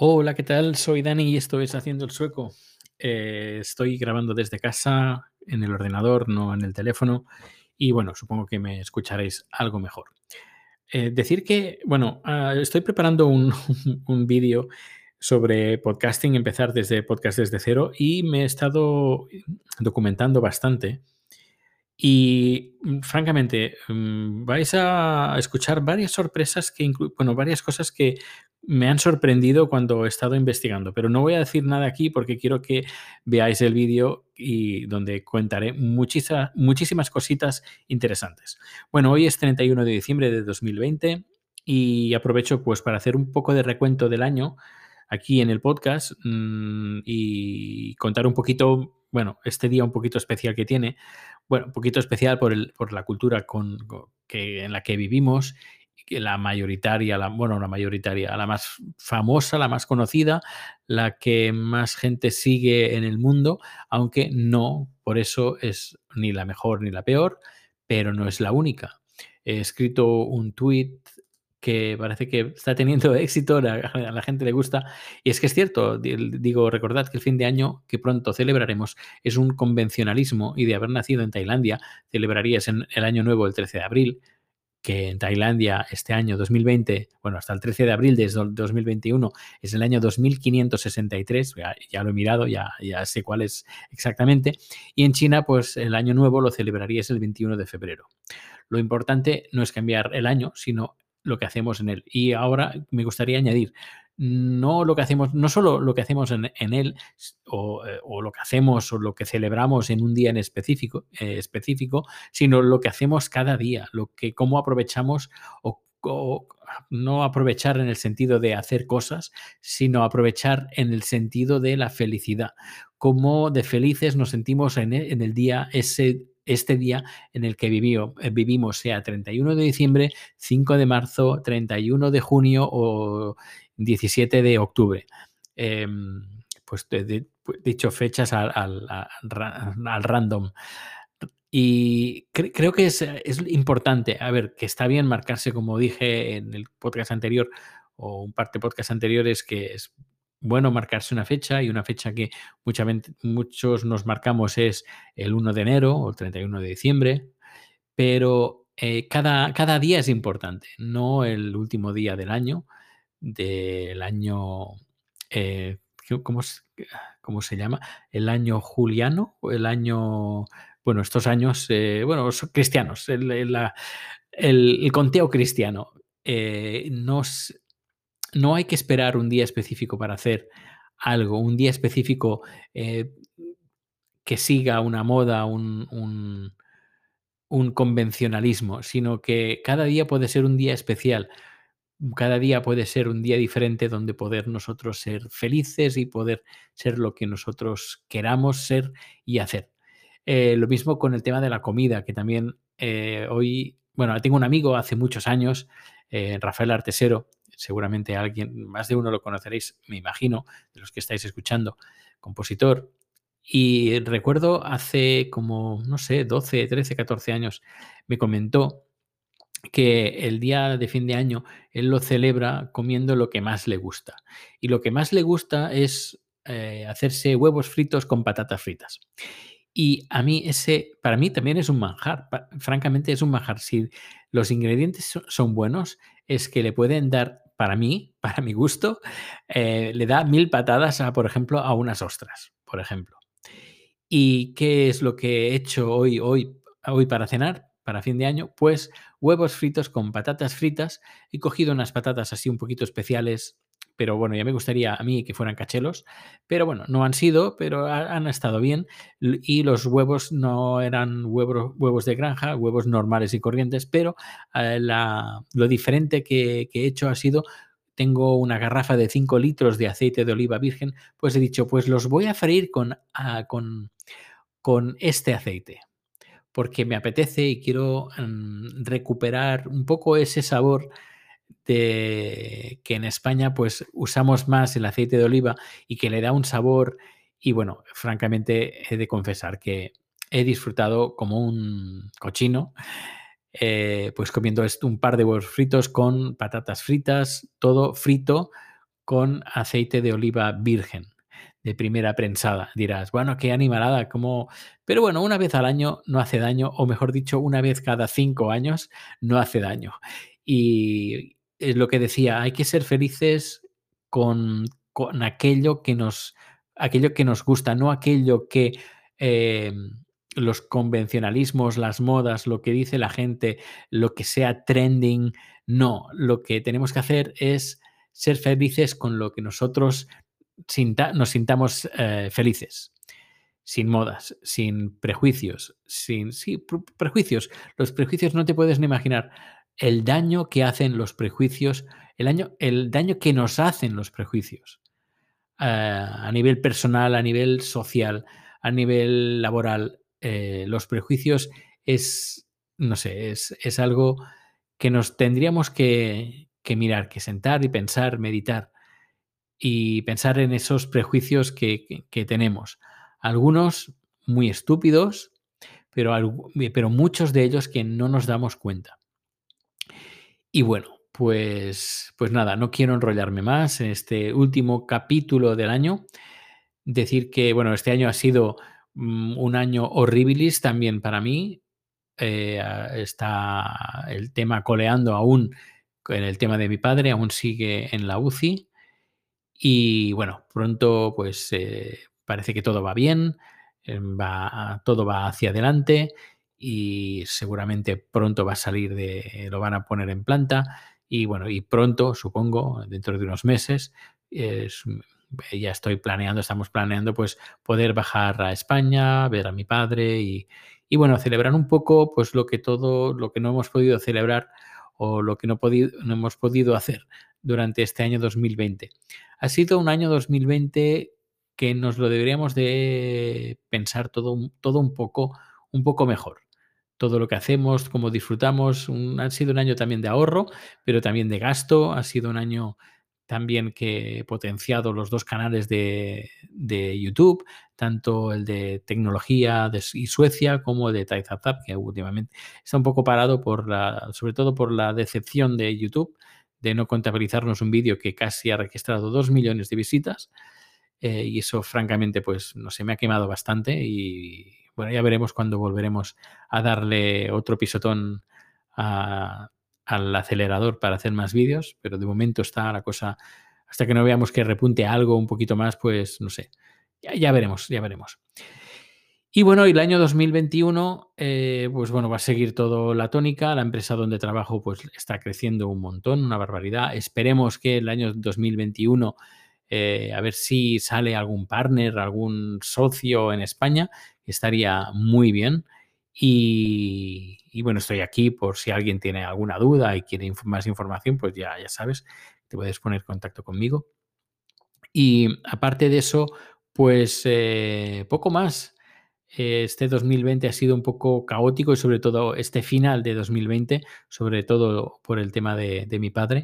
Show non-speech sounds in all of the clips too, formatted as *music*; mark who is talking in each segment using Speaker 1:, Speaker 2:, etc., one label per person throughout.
Speaker 1: Hola, ¿qué tal? Soy Dani y esto es Haciendo el Sueco. Eh, estoy grabando desde casa, en el ordenador, no en el teléfono. Y bueno, supongo que me escucharéis algo mejor. Eh, decir que, bueno, ah, estoy preparando un, *laughs* un vídeo sobre podcasting, empezar desde podcast desde cero y me he estado documentando bastante. Y mm, francamente, mm, vais a escuchar varias sorpresas que, bueno, varias cosas que me han sorprendido cuando he estado investigando, pero no voy a decir nada aquí porque quiero que veáis el vídeo y donde contaré muchisa- muchísimas cositas interesantes. Bueno, hoy es 31 de diciembre de 2020 y aprovecho pues para hacer un poco de recuento del año aquí en el podcast mm, y contar un poquito, bueno, este día un poquito especial que tiene bueno, un poquito especial por, el, por la cultura con, que, en la que vivimos, la mayoritaria, la, bueno, la mayoritaria, la más famosa, la más conocida, la que más gente sigue en el mundo, aunque no, por eso es ni la mejor ni la peor, pero no es la única. He escrito un tweet que parece que está teniendo *laughs* éxito, la- a la gente le gusta, y es que es cierto, di- digo, recordad que el fin de año que pronto celebraremos es un convencionalismo y de haber nacido en Tailandia, celebrarías en el año nuevo el 13 de abril, que en Tailandia este año 2020, bueno, hasta el 13 de abril de 2021 es el año 2563, ya, ya lo he mirado, ya, sé cuál es exactamente, y en China pues el año nuevo lo celebrarías el 21 de febrero. Lo importante no es cambiar el año, sino lo que hacemos en él. Y ahora me gustaría añadir, no lo que hacemos, no solo lo que hacemos en, en él, o, eh, o, lo que hacemos o lo que celebramos en un día en específico, eh, específico, sino lo que hacemos cada día, lo que cómo aprovechamos o, no aprovechar en el sentido de hacer cosas, sino aprovechar en el sentido de la felicidad. Cómo de felices nos sentimos en el, en el día ese este día en el que vivió, eh, vivimos, sea 31 de diciembre, 5 de marzo, 31 de junio o 17 de octubre. Eh, pues de, de, dicho fechas al, al, random. Y cre creo que es, es, importante, a ver, que está bien marcarse, como dije en el podcast anterior o un par de podcasts anteriores, que es bueno marcarse una fecha y una fecha que mucha, muchos nos marcamos es el 1 de enero o el 31 de diciembre, pero eh, cada, cada día es importante, no el último día del año, del año, eh, ¿cómo, ¿cómo, se llama? El año juliano el año, bueno, estos años, eh, bueno, son cristianos, el, el, conteo cristiano. Eh, nos, no hay que esperar un día específico para hacer algo, un día específico eh, que siga una moda, un, un, convencionalismo, sino que cada día puede ser un día especial. Cada día puede ser un día diferente donde poder nosotros ser felices y poder ser lo que nosotros queramos ser y hacer. Eh, lo mismo con el tema de la comida, que también eh, hoy, bueno, tengo un amigo hace muchos años, Rafael Artesero, seguramente alguien, más de uno lo conoceréis, me imagino, de los que estáis escuchando, compositor. Y recuerdo hace como, no sé, 12, 13, 14 años, me comentó que el día de fin de año él lo celebra comiendo lo que más le gusta. Y lo que más le gusta es eh, hacerse huevos fritos con patatas fritas. Y a mí ese, para mí también es un manjar, francamente es un manjar. Si los ingredientes son buenos, es que le pueden dar, para mí, *laughs* para mi gusto, eh, le da mil patadas, a, por ejemplo, a unas ostras, por ejemplo. ¿Y qué es lo que he hecho hoy, hoy, hoy para cenar? Para fin de año, pues huevos fritos con patatas fritas. He cogido unas patatas así un poquito especiales, pero bueno, ya me gustaría a mí que fueran cachelos, pero bueno, no han sido, pero han estado bien. Y los huevos no eran huevos, de granja, huevos normales y corrientes, pero eh, lo diferente que, que he hecho ha sido tengo una garrafa de 5 litros de aceite de oliva virgen, pues he dicho, pues los voy a freír con, uh, con, con este aceite, porque me apetece y quiero um, recuperar un poco ese sabor de que en España pues usamos más el aceite de oliva y que le da un sabor y bueno, francamente he de confesar que he disfrutado como un cochino eh, pues comiendo un par de huevos fritos con patatas fritas, todo frito con aceite de oliva virgen de primera prensada. Dirás, bueno, qué animalada, como... Pero bueno, una vez al año no hace daño, o mejor dicho, una vez cada cinco años no hace daño. Y es lo que decía, hay que ser felices con, con aquello que nos aquello que nos gusta, no aquello que eh, los convencionalismos, las modas, lo que dice la gente, lo que sea trending, no, lo que tenemos que hacer es ser felices con lo que nosotros nos sintamos eh, felices, sin modas, sin prejuicios, sin sí, prejuicios. Los prejuicios no te puedes ni imaginar el daño que hacen los prejuicios, el, el daño que nos hacen los prejuicios eh, a nivel personal, a nivel social, a nivel laboral. Eh, los prejuicios es, no sé, es, es algo que nos tendríamos que, que mirar, que sentar y pensar, meditar y pensar en esos prejuicios que, tenemos. Algunos muy estúpidos, pero, pero muchos de ellos que no nos damos cuenta. Y bueno, pues, pues nada, no quiero enrollarme más en este último capítulo del año. Decir que, bueno, este año ha sido mm, un año horribilis también para mí. Eh, está el tema coleando aún en el tema de mi padre, aún sigue en la UCI. Y bueno, pronto pues eh, parece que todo va bien, eh, va, todo va hacia adelante y seguramente pronto va a salir de, lo van a poner en planta y bueno, y pronto, supongo, dentro de unos meses, ya estoy planeando, estamos planeando pues poder bajar a España, ver a mi padre y, y bueno, celebrar un poco pues lo que todo, lo que no hemos podido celebrar o lo que no, no hemos podido hacer durante este año 2020. Ha sido un año 2020 que nos lo deberíamos de pensar todo, todo un, poco, un poco mejor. Todo lo que hacemos, cómo disfrutamos, ha sido un año también de ahorro, pero también de gasto. Ha sido un año también que he potenciado los dos canales de, YouTube, tanto el de tecnología de, y Suecia como el de Taizazap, que últimamente está un poco parado por la, sobre todo por la decepción de YouTube de no contabilizarnos un vídeo que casi ha registrado dos millones de visitas. Eh, y eso, francamente, pues no sé, me ha quemado bastante. Y bueno, ya veremos cuando volveremos a darle otro pisotón al acelerador para hacer más vídeos. Pero de momento está la cosa, hasta que no veamos que repunte algo un poquito más, pues no sé. ya veremos, ya veremos. Y bueno, el año 2021, eh, pues bueno, va a seguir todo la tónica. La empresa donde trabajo pues está creciendo un montón, una barbaridad. Esperemos que el año 2021, eh, a ver si sale algún partner, algún socio en España, estaría muy bien. Y, bueno, estoy aquí por si alguien tiene alguna duda y quiere más información, pues ya, ya sabes, te puedes poner en contacto conmigo. Y aparte de eso, pues eh, poco más este 2020 ha sido un poco caótico y sobre todo este final de 2020, sobre todo por el tema de, mi padre.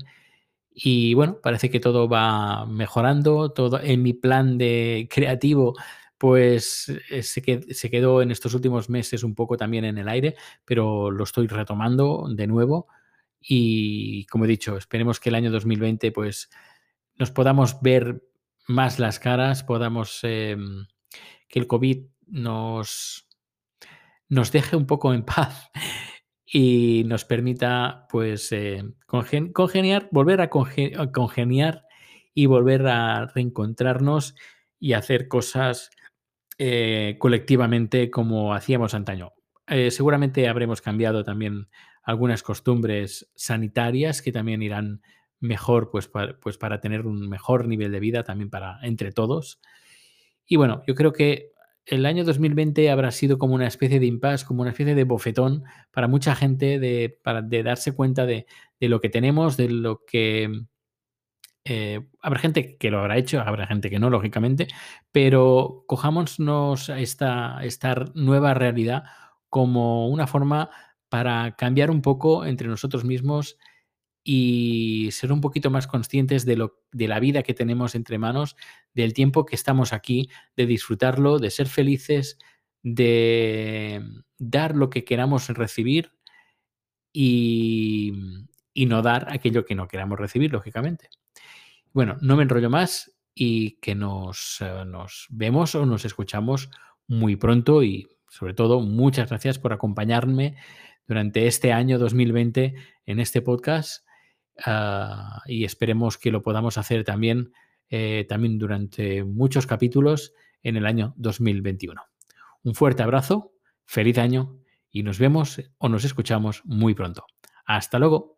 Speaker 1: Y bueno, parece que todo va mejorando, todo en mi plan de creativo pues eh, se, quedó en estos últimos meses un poco también en el aire, pero lo estoy retomando de nuevo y como he dicho, esperemos que el año 2020 pues nos podamos ver más las caras, podamos em, que el COVID nos, nos deje un poco en *laughs* paz y nos permita pues eh, congeniar, volver a, congeniar y volver a reencontrarnos y hacer cosas eh, colectivamente como hacíamos antaño. Eh, seguramente habremos cambiado también algunas costumbres sanitarias que también irán mejor pues pues para tener un mejor nivel de vida también para entre todos. Y bueno, yo creo que el año 2020 habrá sido como una especie de impasse, como una especie de bofetón para mucha gente de, para, de darse cuenta de, lo que tenemos, de lo que... Eh, habrá gente que lo habrá hecho, habrá gente que no, lógicamente, pero cojámonos esta, esta nueva realidad como una forma para cambiar un poco entre nosotros mismos y ser un poquito más conscientes de, lo, de la vida que tenemos entre manos, del tiempo que estamos aquí, de disfrutarlo, de ser felices, de dar lo que queramos recibir y, y no dar aquello que no queramos recibir, lógicamente. Bueno, no me enrollo más y que nos, eh, nos vemos o nos escuchamos muy pronto y sobre todo muchas gracias por acompañarme durante este año 2020 en este podcast ah, y esperemos que lo podamos hacer también, eh, también durante muchos capítulos en el año 2021. Un fuerte abrazo, feliz año y nos vemos o nos escuchamos muy pronto. Hasta luego.